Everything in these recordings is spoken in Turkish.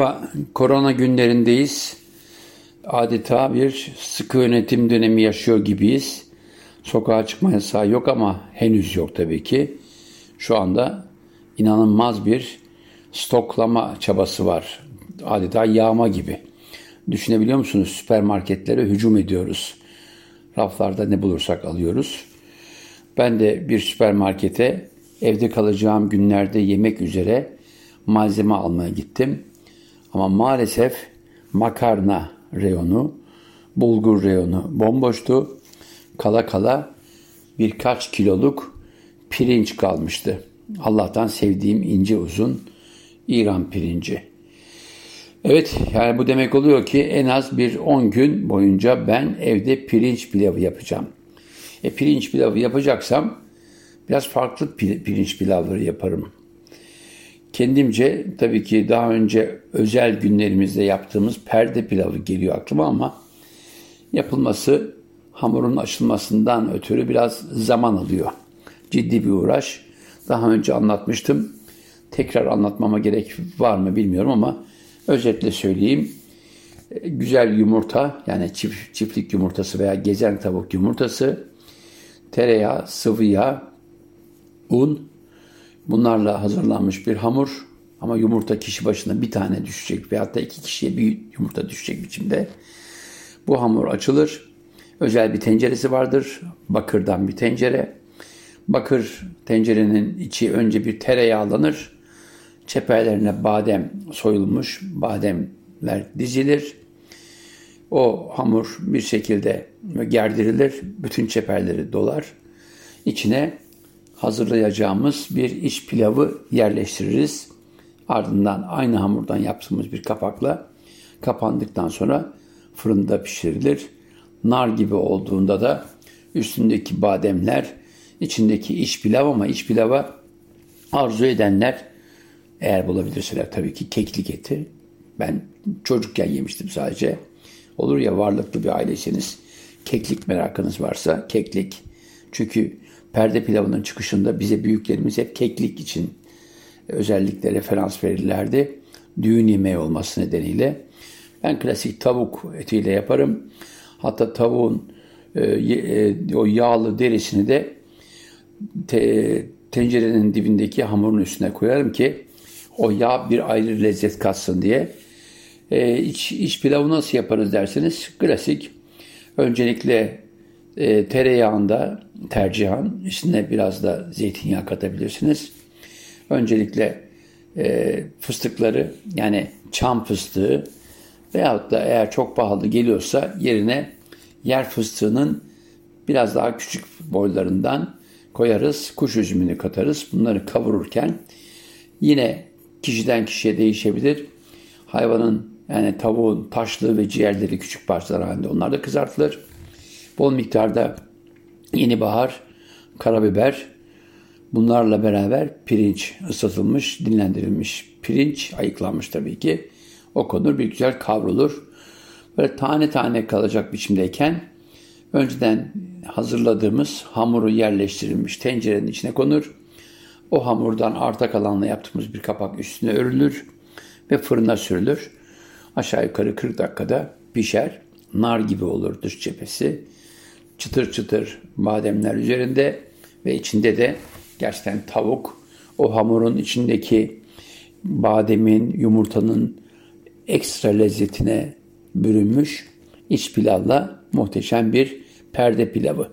Merhaba, korona günlerindeyiz. Adeta bir sıkı yönetim dönemi yaşıyor gibiyiz. Sokağa çıkma yasağı yok ama henüz yok tabii ki. Şu anda inanılmaz bir stoklama çabası var. Adeta yağma gibi. Düşünebiliyor musunuz? Süpermarketlere hücum ediyoruz. Raflarda ne bulursak alıyoruz. Ben de bir süpermarkete evde kalacağım günlerde yemek üzere malzeme almaya gittim. Ama maalesef makarna reyonu, bulgur reyonu bomboştu. Kala kala birkaç kiloluk pirinç kalmıştı. Allah'tan sevdiğim ince uzun İran pirinci. Evet yani bu demek oluyor ki en az bir 10 gün boyunca ben evde pirinç pilavı yapacağım. E, pirinç pilavı yapacaksam biraz farklı pirinç pilavları yaparım. Kendimce tabii ki daha önce özel günlerimizde yaptığımız perde pilavı geliyor aklıma ama yapılması hamurun açılmasından ötürü biraz zaman alıyor. Ciddi bir uğraş. Daha önce anlatmıştım. Tekrar anlatmama gerek var mı bilmiyorum ama özetle söyleyeyim. Güzel yumurta yani çift, çiftlik yumurtası veya gezen tavuk yumurtası, tereyağı, sıvı yağ, un, Bunlarla hazırlanmış bir hamur ama yumurta kişi başına bir tane düşecek veyahut da iki kişiye bir yumurta düşecek biçimde. Bu hamur açılır. Özel bir tenceresi vardır. Bakırdan bir tencere. Bakır tencerenin içi önce bir tereyağlanır. Çeperlerine badem soyulmuş bademler dizilir. O hamur bir şekilde gerdirilir. Bütün çeperleri dolar. İçine hazırlayacağımız bir iç pilavı yerleştiririz. Ardından aynı hamurdan yaptığımız bir kapakla kapandıktan sonra fırında pişirilir. Nar gibi olduğunda da üstündeki bademler, içindeki iç pilav ama iç pilava arzu edenler eğer bulabilirseler tabii ki keklik eti. Ben çocukken yemiştim sadece. Olur ya varlıklı bir ailesiniz. Keklik merakınız varsa keklik. Çünkü perde pilavının çıkışında bize büyüklerimiz hep keklik için özellikle referans verirlerdi. Düğün yemeği olması nedeniyle. Ben klasik tavuk etiyle yaparım. Hatta tavuğun e, e, o yağlı derisini de te, tencerenin dibindeki hamurun üstüne koyarım ki o yağ bir ayrı lezzet katsın diye. E, iç, iç pilavı nasıl yaparız derseniz klasik. Öncelikle e, tereyağında tercihan içine biraz da zeytinyağı katabilirsiniz. Öncelikle e, fıstıkları yani çam fıstığı veyahut da eğer çok pahalı geliyorsa yerine yer fıstığının biraz daha küçük boylarından koyarız. Kuş üzümünü katarız. Bunları kavururken yine kişiden kişiye değişebilir. Hayvanın yani tavuğun taşlığı ve ciğerleri küçük parçalar halinde onlar da kızartılır. Bol miktarda yeni bahar, karabiber, bunlarla beraber pirinç ısıtılmış, dinlendirilmiş pirinç ayıklanmış tabii ki. O konur bir güzel kavrulur. Böyle tane tane kalacak biçimdeyken önceden hazırladığımız hamuru yerleştirilmiş tencerenin içine konur. O hamurdan arta kalanla yaptığımız bir kapak üstüne örülür ve fırına sürülür. Aşağı yukarı 40 dakikada pişer. Nar gibi olur dış cephesi çıtır çıtır bademler üzerinde ve içinde de gerçekten tavuk o hamurun içindeki bademin, yumurtanın ekstra lezzetine bürünmüş iç pilavla muhteşem bir perde pilavı.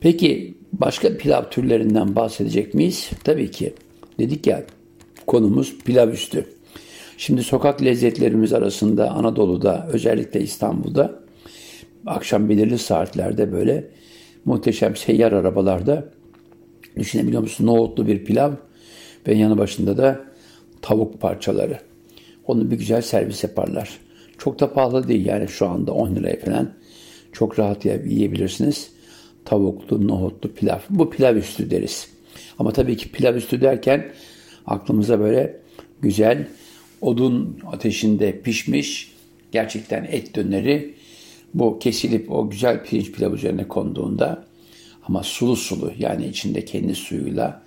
Peki başka pilav türlerinden bahsedecek miyiz? Tabii ki. Dedik ya konumuz pilav üstü. Şimdi sokak lezzetlerimiz arasında Anadolu'da özellikle İstanbul'da akşam belirli saatlerde böyle muhteşem seyyar arabalarda düşünebiliyor musun? Nohutlu bir pilav ve yanı başında da tavuk parçaları. Onu bir güzel servis yaparlar. Çok da pahalı değil yani şu anda 10 liraya falan çok rahat yiyebilirsiniz. Tavuklu, nohutlu pilav. Bu pilav üstü deriz. Ama tabii ki pilav üstü derken aklımıza böyle güzel odun ateşinde pişmiş gerçekten et döneri bu kesilip o güzel pirinç pilav üzerine konduğunda ama sulu sulu yani içinde kendi suyuyla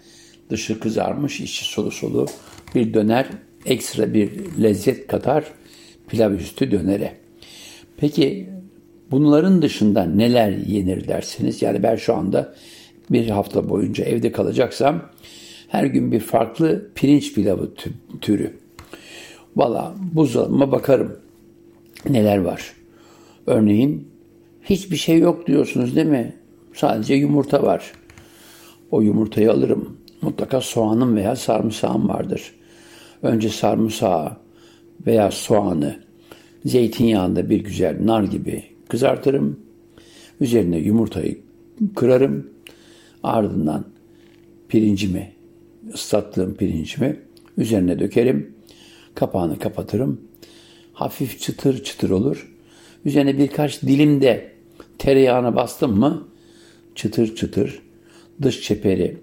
dışı kızarmış içi sulu sulu bir döner ekstra bir lezzet katar pilav üstü dönere. Peki bunların dışında neler yenir dersiniz? Yani ben şu anda bir hafta boyunca evde kalacaksam her gün bir farklı pirinç pilavı türü. Valla buzdolabıma bakarım neler var. Örneğin hiçbir şey yok diyorsunuz değil mi? Sadece yumurta var. O yumurtayı alırım. Mutlaka soğanım veya sarımsağım vardır. Önce sarımsağı veya soğanı zeytinyağında bir güzel nar gibi kızartırım. Üzerine yumurtayı kırarım. Ardından pirincimi, ıslattığım pirincimi üzerine dökerim. Kapağını kapatırım. Hafif çıtır çıtır olur. Üzerine birkaç dilim de tereyağına bastım mı çıtır çıtır dış çeperi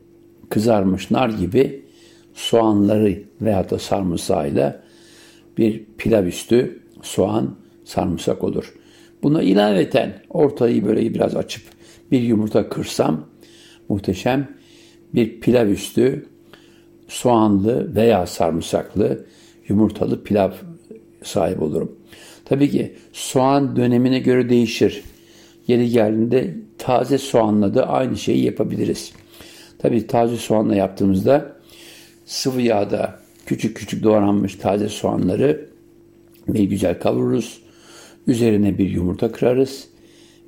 kızarmış nar gibi soğanları veya da sarımsağıyla bir pilav üstü soğan sarımsak olur. Buna ilaveten ortayı böyle biraz açıp bir yumurta kırsam muhteşem bir pilav üstü soğanlı veya sarımsaklı yumurtalı pilav sahip olurum. Tabii ki soğan dönemine göre değişir. Yeri geldiğinde taze soğanla da aynı şeyi yapabiliriz. Tabii taze soğanla yaptığımızda sıvı yağda küçük küçük doğranmış taze soğanları bir güzel kavururuz. Üzerine bir yumurta kırarız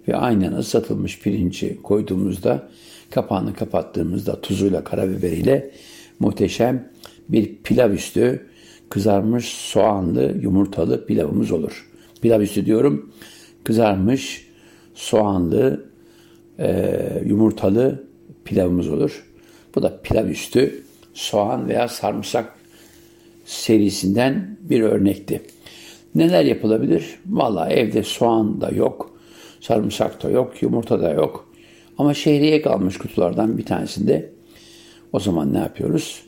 ve aynen ıslatılmış pirinci koyduğumuzda kapağını kapattığımızda tuzuyla karabiberiyle muhteşem bir pilav üstü kızarmış soğanlı yumurtalı pilavımız olur. Pilav üstü diyorum kızarmış soğanlı e, yumurtalı pilavımız olur. Bu da pilav üstü soğan veya sarımsak serisinden bir örnekti. Neler yapılabilir? Valla evde soğan da yok, sarımsak da yok, yumurta da yok. Ama şehriye kalmış kutulardan bir tanesinde. O zaman ne yapıyoruz?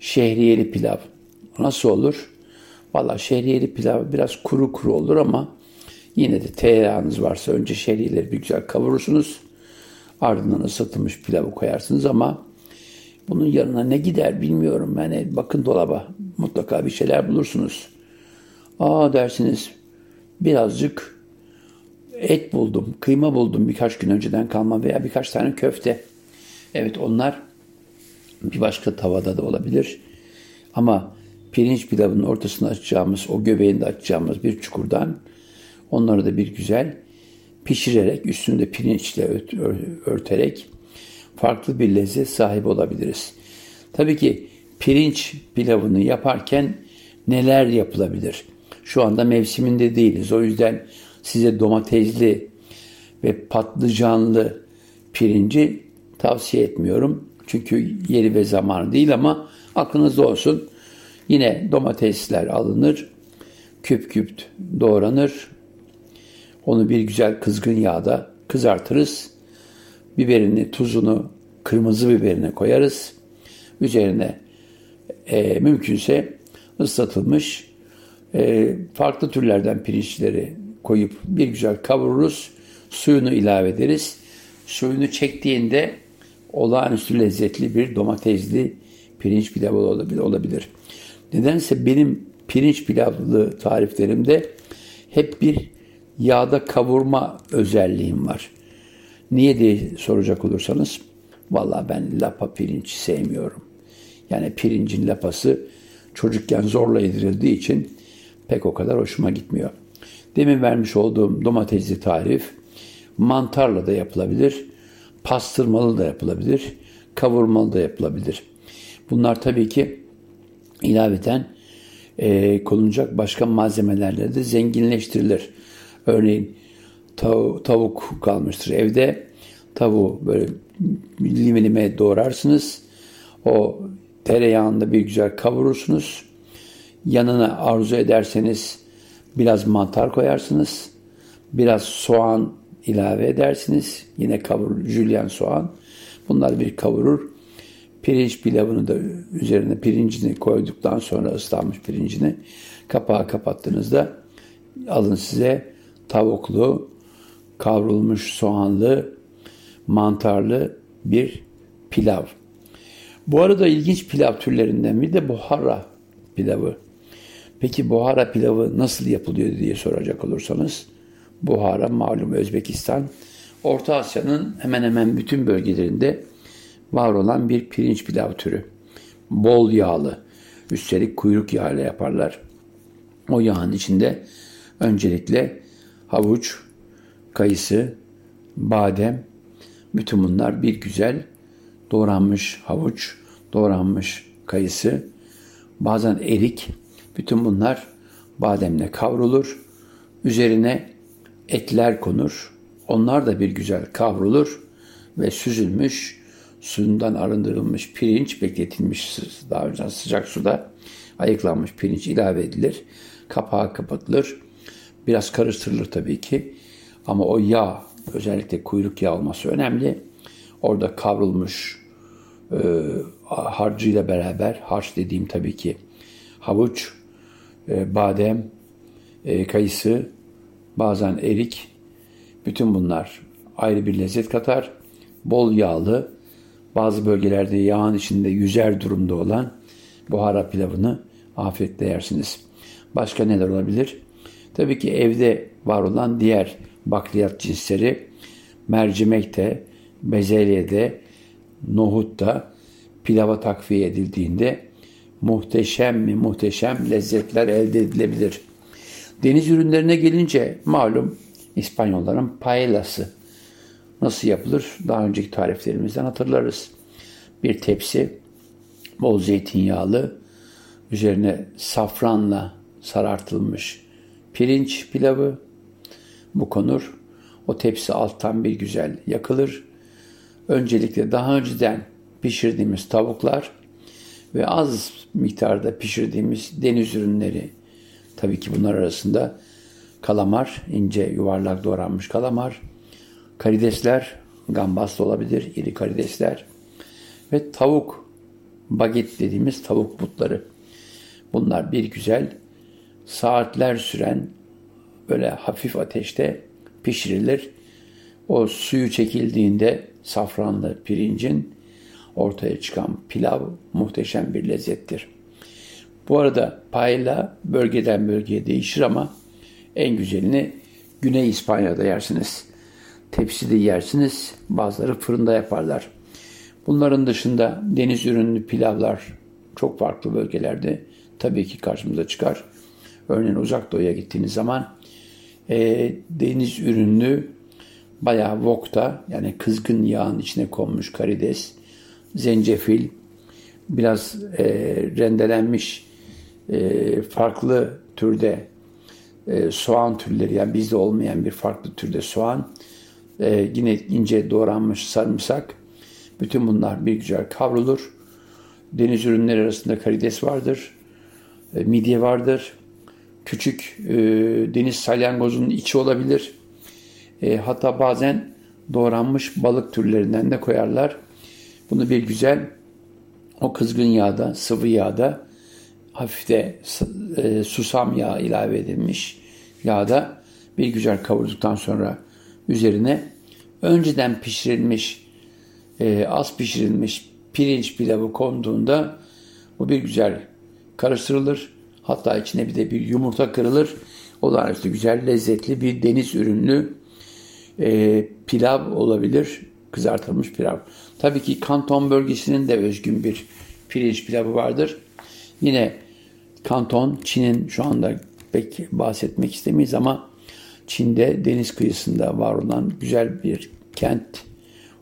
Şehriyeli pilav. Nasıl olur? Valla şehriyeli pilav biraz kuru kuru olur ama yine de tereyağınız varsa önce şehriyeleri bir güzel kavurursunuz. Ardından ısıtılmış pilavı koyarsınız ama bunun yanına ne gider bilmiyorum. Yani bakın dolaba mutlaka bir şeyler bulursunuz. Aa dersiniz birazcık et buldum, kıyma buldum birkaç gün önceden kalma veya birkaç tane köfte. Evet onlar bir başka tavada da olabilir. Ama pirinç pilavının ortasını açacağımız, o göbeğinde açacağımız bir çukurdan onları da bir güzel pişirerek, üstünde pirinçle örterek farklı bir lezzet sahibi olabiliriz. Tabii ki pirinç pilavını yaparken neler yapılabilir? Şu anda mevsiminde değiliz. O yüzden size domatesli ve patlıcanlı pirinci tavsiye etmiyorum. Çünkü yeri ve zamanı değil ama aklınızda olsun. Yine domatesler alınır, küp küp doğranır. Onu bir güzel kızgın yağda kızartırız. Biberini, tuzunu, kırmızı biberini koyarız. Üzerine e, mümkünse ıslatılmış e, farklı türlerden pirinçleri koyup bir güzel kavururuz. Suyunu ilave ederiz. Suyunu çektiğinde olağanüstü lezzetli bir domatesli pirinç pilavı olabilir. Nedense benim pirinç pilavlı tariflerimde hep bir yağda kavurma özelliğim var. Niye diye soracak olursanız, valla ben lapa pirinç sevmiyorum. Yani pirincin lapası çocukken zorla yedirildiği için pek o kadar hoşuma gitmiyor. Demin vermiş olduğum domatesli tarif mantarla da yapılabilir, pastırmalı da yapılabilir, kavurmalı da yapılabilir. Bunlar tabii ki ilaveten e, konulacak başka malzemelerle de zenginleştirilir. Örneğin tav- tavuk kalmıştır evde. Tavuğu böyle lime lime doğrarsınız. O tereyağında bir güzel kavurursunuz. Yanına arzu ederseniz biraz mantar koyarsınız. Biraz soğan ilave edersiniz. Yine kavur, jülyen soğan. Bunlar bir kavurur. Pirinç pilavını da üzerine pirincini koyduktan sonra ıslanmış pirincini kapağı kapattığınızda alın size tavuklu, kavrulmuş soğanlı, mantarlı bir pilav. Bu arada ilginç pilav türlerinden bir de buhara pilavı. Peki buhara pilavı nasıl yapılıyor diye soracak olursanız, buhara malum Özbekistan, Orta Asya'nın hemen hemen bütün bölgelerinde var olan bir pirinç pilav türü. Bol yağlı, üstelik kuyruk yağıyla yaparlar. O yağın içinde öncelikle havuç, kayısı, badem, bütün bunlar bir güzel doğranmış havuç, doğranmış kayısı, bazen erik, bütün bunlar bademle kavrulur. Üzerine etler konur. Onlar da bir güzel kavrulur ve süzülmüş, suyundan arındırılmış pirinç bekletilmiş daha önce sıcak suda ayıklanmış pirinç ilave edilir. Kapağı kapatılır. Biraz karıştırılır tabii ki. Ama o yağ özellikle kuyruk yağı olması önemli. Orada kavrulmuş e, harcıyla beraber harç dediğim tabii ki havuç, e, badem, e, kayısı, bazen erik. Bütün bunlar ayrı bir lezzet katar. Bol yağlı, bazı bölgelerde yağın içinde yüzer durumda olan buhara pilavını afiyetle yersiniz. Başka neler olabilir? Tabii ki evde var olan diğer bakliyat cinsleri mercimekte, bezelyede, nohutta pilava takviye edildiğinde muhteşem mi muhteşem lezzetler elde edilebilir. Deniz ürünlerine gelince malum İspanyolların paellası nasıl yapılır? Daha önceki tariflerimizden hatırlarız. Bir tepsi bol zeytinyağlı, üzerine safranla sarartılmış pirinç pilavı bu konur. O tepsi alttan bir güzel yakılır. Öncelikle daha önceden pişirdiğimiz tavuklar ve az miktarda pişirdiğimiz deniz ürünleri tabii ki bunlar arasında kalamar, ince yuvarlak doğranmış kalamar, karidesler, gambas da olabilir, iri karidesler ve tavuk, baget dediğimiz tavuk butları. Bunlar bir güzel saatler süren böyle hafif ateşte pişirilir. O suyu çekildiğinde safranlı pirincin ortaya çıkan pilav muhteşem bir lezzettir. Bu arada payla bölgeden bölgeye değişir ama en güzelini Güney İspanya'da yersiniz. Tepside yersiniz, bazıları fırında yaparlar. Bunların dışında deniz ürünlü pilavlar çok farklı bölgelerde tabii ki karşımıza çıkar. Örneğin uzak doğuya gittiğiniz zaman e, deniz ürünlü bayağı wokta yani kızgın yağın içine konmuş karides, zencefil, biraz e, rendelenmiş e, farklı türde e, soğan türleri yani bizde olmayan bir farklı türde soğan, e, yine ince doğranmış sarımsak, bütün bunlar bir güzel kavrulur. Deniz ürünleri arasında karides vardır, e, midye vardır, küçük e, deniz salyangozunun içi olabilir. E, hatta bazen doğranmış balık türlerinden de koyarlar. Bunu bir güzel o kızgın yağda, sıvı yağda hafif de e, susam yağı ilave edilmiş yağda bir güzel kavurduktan sonra üzerine önceden pişirilmiş, e, az pişirilmiş pirinç pilavı konduğunda bu bir güzel karıştırılır. Hatta içine bir de bir yumurta kırılır. Olağanüstü güzel, lezzetli bir deniz ürünlü e, pilav olabilir. Kızartılmış pilav. Tabii ki Kanton bölgesinin de özgün bir pirinç pilavı vardır. Yine Kanton, Çin'in şu anda pek bahsetmek istemeyiz ama Çin'de deniz kıyısında var olan güzel bir kent.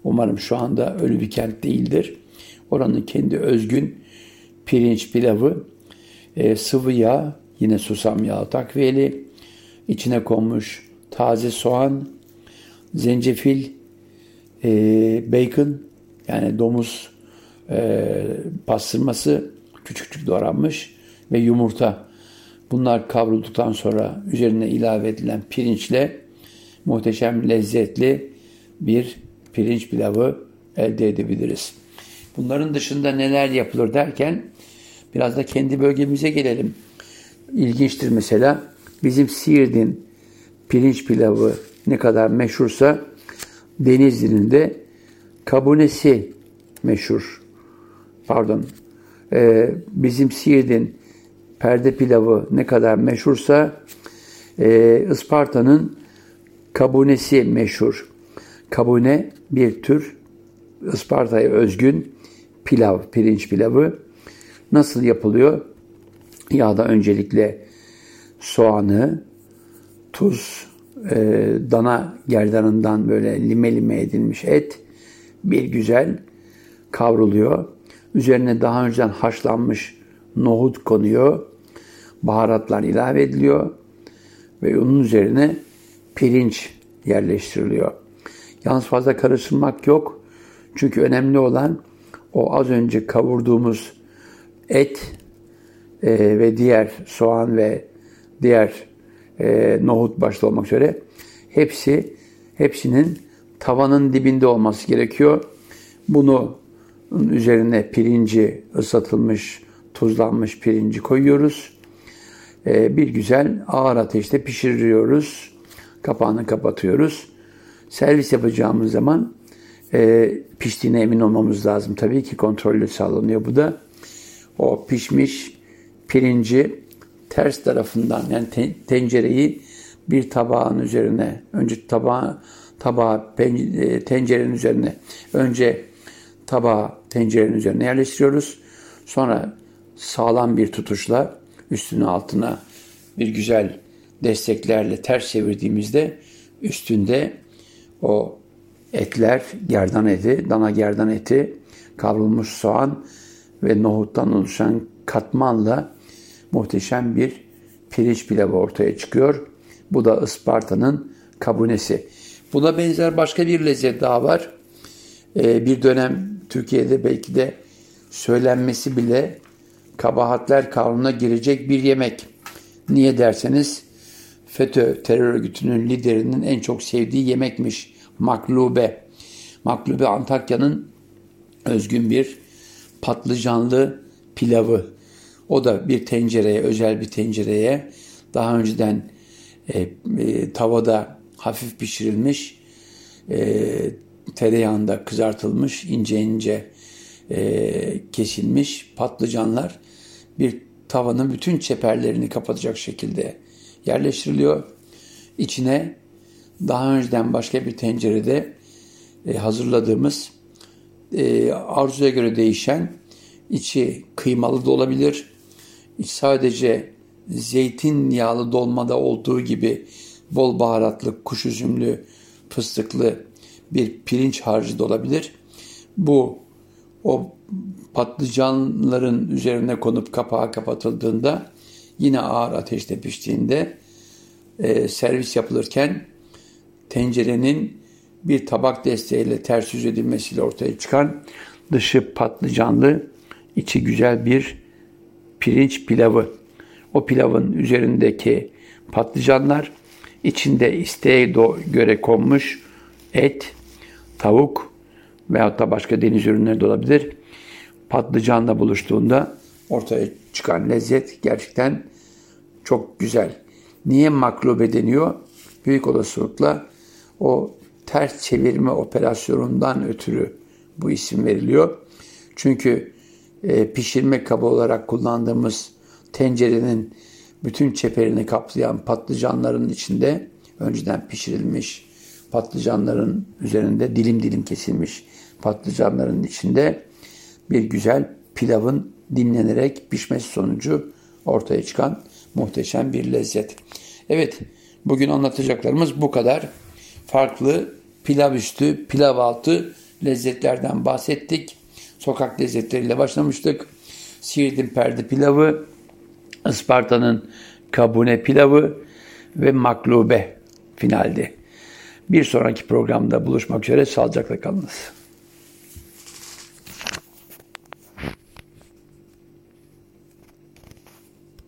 Umarım şu anda ölü bir kent değildir. Oranın kendi özgün pirinç pilavı e, sıvı yağ, yine susam yağı takviyeli, içine konmuş taze soğan, zencefil, e, bacon yani domuz e, pastırması küçük küçük doğranmış ve yumurta. Bunlar kavrulduktan sonra üzerine ilave edilen pirinçle muhteşem lezzetli bir pirinç pilavı elde edebiliriz. Bunların dışında neler yapılır derken Biraz da kendi bölgemize gelelim. İlginçtir mesela bizim Siirt'in pirinç pilavı ne kadar meşhursa Denizli'nin de kabunesi meşhur. Pardon. Ee, bizim Siirt'in perde pilavı ne kadar meşhursa e, Isparta'nın kabunesi meşhur. Kabune bir tür Isparta'ya özgün pilav, pirinç pilavı. Nasıl yapılıyor? Yağda öncelikle soğanı, tuz, e, dana gerdanından böyle lime lime edilmiş et bir güzel kavruluyor. Üzerine daha önceden haşlanmış nohut konuyor. Baharatlar ilave ediliyor. Ve onun üzerine pirinç yerleştiriliyor. Yalnız fazla karıştırmak yok. Çünkü önemli olan o az önce kavurduğumuz et e, ve diğer soğan ve diğer e, nohut başta olmak üzere hepsi hepsinin tavanın dibinde olması gerekiyor. Bunu üzerine pirinci ıslatılmış, tuzlanmış pirinci koyuyoruz. E, bir güzel ağır ateşte pişiriyoruz. Kapağını kapatıyoruz. Servis yapacağımız zaman e, piştiğine emin olmamız lazım. Tabii ki kontrollü sağlanıyor bu da. O pişmiş pirinci ters tarafından yani tencereyi bir tabağın üzerine önce tabağı tabağı e, tencerenin üzerine önce tabağı tencerenin üzerine yerleştiriyoruz. Sonra sağlam bir tutuşla üstüne altına bir güzel desteklerle ters çevirdiğimizde üstünde o etler, gerdan eti, dana gerdan eti, kavrulmuş soğan ve nohuttan oluşan katmanla muhteşem bir pirinç pilavı ortaya çıkıyor. Bu da Isparta'nın kabunesi. Buna benzer başka bir lezzet daha var. Ee, bir dönem Türkiye'de belki de söylenmesi bile kabahatler kanununa girecek bir yemek. Niye derseniz FETÖ terör örgütünün liderinin en çok sevdiği yemekmiş maklube. Maklube Antakya'nın özgün bir patlıcanlı pilavı. O da bir tencereye, özel bir tencereye daha önceden e, e, tavada hafif pişirilmiş, e, tereyağında kızartılmış, ince ince e, kesilmiş patlıcanlar bir tavanın bütün çeperlerini kapatacak şekilde yerleştiriliyor. İçine daha önceden başka bir tencerede e, hazırladığımız e, arzuya göre değişen içi kıymalı da olabilir. İç sadece zeytinyağlı dolmada olduğu gibi bol baharatlı, kuş üzümlü, fıstıklı bir pirinç harcı da olabilir. Bu o patlıcanların üzerine konup kapağı kapatıldığında yine ağır ateşte piştiğinde e, servis yapılırken tencerenin bir tabak desteğiyle ters yüz edilmesiyle ortaya çıkan dışı patlıcanlı, içi güzel bir pirinç pilavı. O pilavın üzerindeki patlıcanlar içinde isteğe göre konmuş et, tavuk veyahut da başka deniz ürünleri de olabilir. Patlıcanla buluştuğunda ortaya çıkan lezzet gerçekten çok güzel. Niye maklube deniyor? Büyük olasılıkla o ters çevirme operasyonundan ötürü bu isim veriliyor. Çünkü e, pişirme kabı olarak kullandığımız tencerenin bütün çeperini kaplayan patlıcanların içinde önceden pişirilmiş patlıcanların üzerinde dilim dilim kesilmiş patlıcanların içinde bir güzel pilavın dinlenerek pişmesi sonucu ortaya çıkan muhteşem bir lezzet. Evet, bugün anlatacaklarımız bu kadar. Farklı pilav üstü, pilav altı lezzetlerden bahsettik. Sokak lezzetleriyle başlamıştık. Siirt'in perde pilavı, Isparta'nın kabune pilavı ve maklube finaldi. Bir sonraki programda buluşmak üzere sağlıcakla kalınız.